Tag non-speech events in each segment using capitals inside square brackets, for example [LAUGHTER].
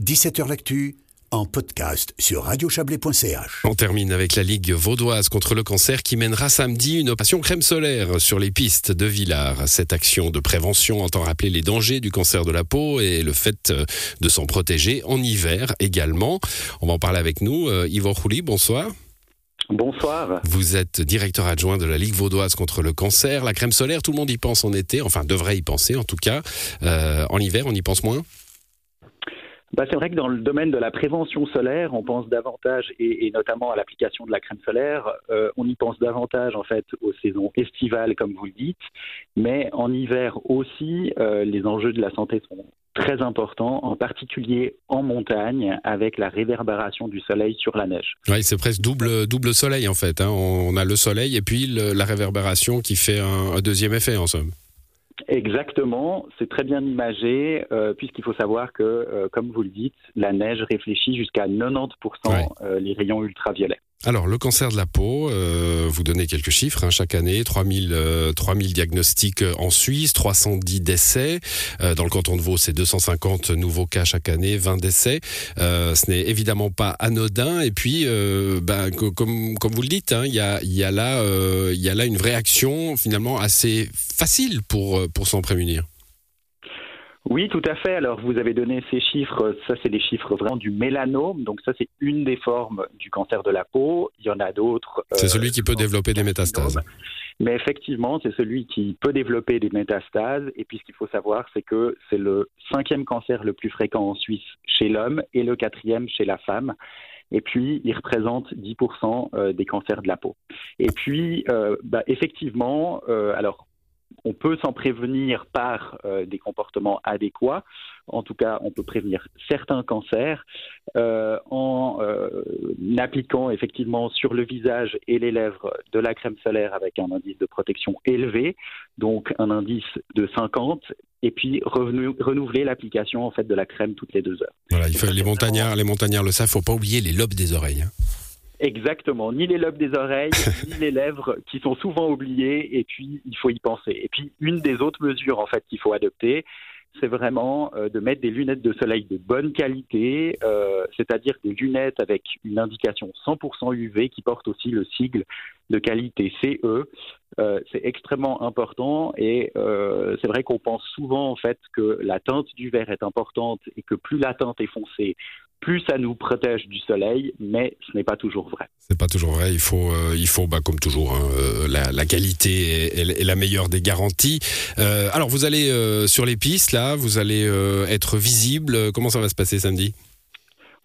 17h L'actu en podcast sur radiochablais.ch. On termine avec la Ligue vaudoise contre le cancer qui mènera samedi une opération crème solaire sur les pistes de Villars. Cette action de prévention entend rappeler les dangers du cancer de la peau et le fait euh, de s'en protéger en hiver également. On va en parler avec nous. Euh, Yvan Rouli, bonsoir. Bonsoir. Vous êtes directeur adjoint de la Ligue vaudoise contre le cancer. La crème solaire, tout le monde y pense en été, enfin devrait y penser en tout cas. Euh, en hiver, on y pense moins? Bah, c'est vrai que dans le domaine de la prévention solaire, on pense davantage, et, notamment à l'application de la crème solaire, euh, on y pense davantage en fait aux saisons estivales, comme vous le dites, mais en hiver aussi, euh, les enjeux de la santé sont très importants, en particulier en montagne, avec la réverbération du soleil sur la neige. Oui, c'est presque double, double soleil en fait. Hein. On a le soleil et puis la réverbération qui fait un deuxième effet en somme. Exactement, c'est très bien imagé, euh, puisqu'il faut savoir que, euh, comme vous le dites, la neige réfléchit jusqu'à 90% euh, les rayons ultraviolets. Alors, le cancer de la peau, euh, vous donnez quelques chiffres hein, chaque année 3000, 3000 euh, diagnostics en Suisse, 310 décès. Euh, dans le canton de Vaud, c'est 250 nouveaux cas chaque année, 20 décès. ce n'est évidemment pas anodin. Et puis, ben, comme, vous le dites, hein, il y, a, là, une réaction finalement assez facile pour s'en prémunir. Oui, tout à fait. Alors, vous avez donné ces chiffres. Ça, c'est les chiffres vraiment du mélanome. Donc, ça, c'est une des formes du cancer de la peau. Il y en a d'autres. C'est celui qui peut euh, développer des métastases. Mais effectivement, c'est celui qui peut développer des métastases. Et puis, ce qu'il faut savoir, c'est que c'est le cinquième cancer le plus fréquent en Suisse chez l'homme et le quatrième chez la femme. Et puis, il représente 10% euh, des cancers de la peau. Et puis, euh, bah, effectivement, alors on peut s'en prévenir par euh, des comportements adéquats. En tout cas, on peut prévenir certains cancers euh, en euh, appliquant effectivement sur le visage et les lèvres de la crème solaire avec un indice de protection élevé, donc un indice de 50, et puis renouveler l'application en fait de la crème toutes les deux heures. Voilà, il faut, les montagnards, les montagnards le savent, faut pas oublier les lobes des oreilles. Exactement, ni les lobes des oreilles, [LAUGHS] ni les lèvres qui sont souvent oubliées, et puis il faut y penser. Et puis une des autres mesures en fait qu'il faut adopter, c'est vraiment euh, de mettre des lunettes de soleil de bonne qualité, euh, c'est-à-dire des lunettes avec une indication 100% UV qui porte aussi le sigle de qualité CE. Euh, c'est extrêmement important et c'est vrai qu'on pense souvent en fait que la teinte du verre est importante et que plus la teinte est foncée, plus ça nous protège du soleil, mais ce n'est pas toujours vrai. C'est pas toujours vrai. Il faut, euh, il faut, bah, comme toujours, hein, euh, la, qualité est, la meilleure des garanties. Euh, alors, vous allez sur les pistes là, vous allez être visible. Comment ça va se passer samedi?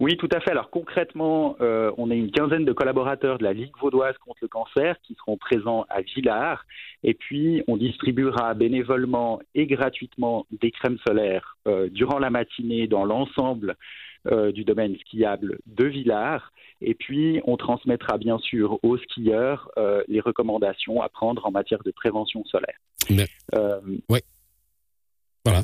Oui, tout à fait. Alors concrètement, on a une quinzaine de collaborateurs de la Ligue vaudoise contre le cancer qui seront présents à Villars. Et puis, on distribuera bénévolement et gratuitement des crèmes solaires durant la matinée dans l'ensemble euh, du domaine skiable de Villars. Et puis, on transmettra bien sûr aux skieurs euh, les recommandations à prendre en matière de prévention solaire. Euh, oui. Voilà.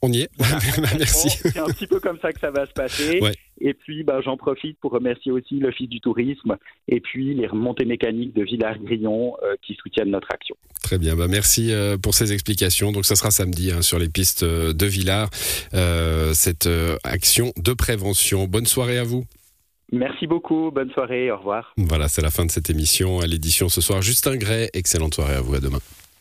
On y est. [LAUGHS] Merci. C'est un petit peu comme ça que ça va se passer. Et puis, bah, j'en profite pour remercier aussi l'Office du tourisme et puis les remontées mécaniques de Villars-Grillon euh, qui soutiennent notre action. Très bien. Bah, merci euh, pour ces explications. Donc, ça sera samedi hein, sur les pistes euh, de Villars, cette action de prévention. Bonne soirée à vous. Merci beaucoup. Bonne soirée. Au revoir. Voilà, c'est la fin de cette émission. À l'édition ce soir, Justin Gray. Excellente soirée à vous. À demain.